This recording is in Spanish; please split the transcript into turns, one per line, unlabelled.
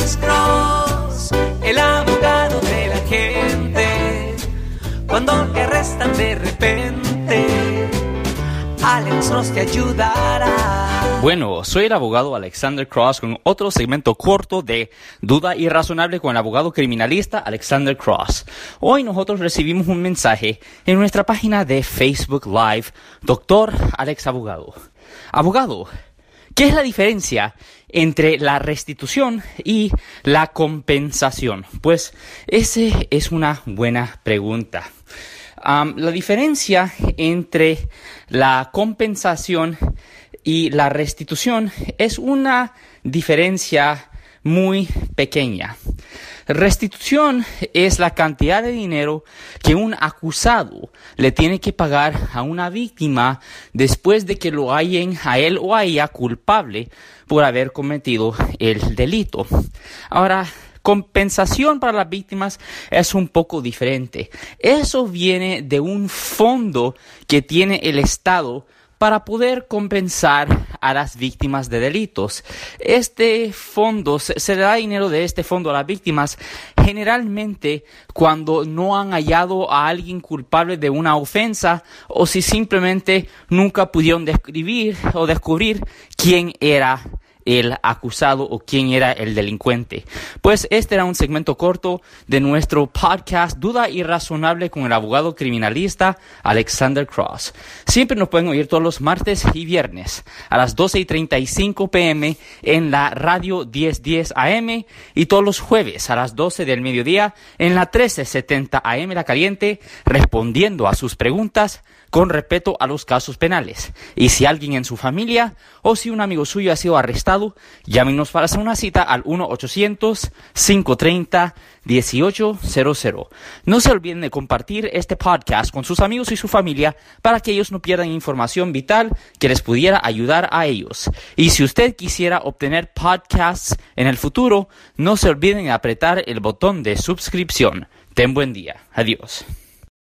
Cross, el abogado de la gente. Cuando te arrestan de repente, Alex Cross ayudará.
Bueno, soy el abogado Alexander Cross con otro segmento corto de Duda Irrazonable con el abogado criminalista Alexander Cross. Hoy nosotros recibimos un mensaje en nuestra página de Facebook Live, Doctor Alex Abogado. Abogado, ¿qué es la diferencia entre la restitución y la compensación? Pues esa es una buena pregunta. La diferencia entre la compensación y la restitución es una diferencia muy pequeña. Restitución es la cantidad de dinero que un acusado le tiene que pagar a una víctima después de que lo hayan a él o a ella culpable por haber cometido el delito. Ahora, compensación para las víctimas es un poco diferente. Eso viene de un fondo que tiene el Estado para poder compensar a las víctimas de delitos. Este fondo, se, le da dinero de este fondo a las víctimas generalmente cuando no han hallado a alguien culpable de una ofensa o si simplemente nunca pudieron describir o descubrir quién era el acusado o quién era el delincuente. Pues este era un segmento corto de nuestro podcast Duda Irrazonable con el abogado criminalista Alexander Cross. Siempre nos pueden oír todos los martes y viernes a las 12 y 35 pm en la radio 1010 AM y todos los jueves a las 12 del mediodía en la 1370 AM La Caliente respondiendo a sus preguntas con respeto a los casos penales. Y si alguien en su familia o si un amigo suyo ha sido arrestado, llámenos para hacer una cita al 1-800-530-1800. No se olviden de compartir este podcast con sus amigos y su familia para que ellos no pierdan información vital que les pudiera ayudar a ellos. Y si usted quisiera obtener podcasts en el futuro, no se olviden de apretar el botón de suscripción. Ten buen día. Adiós.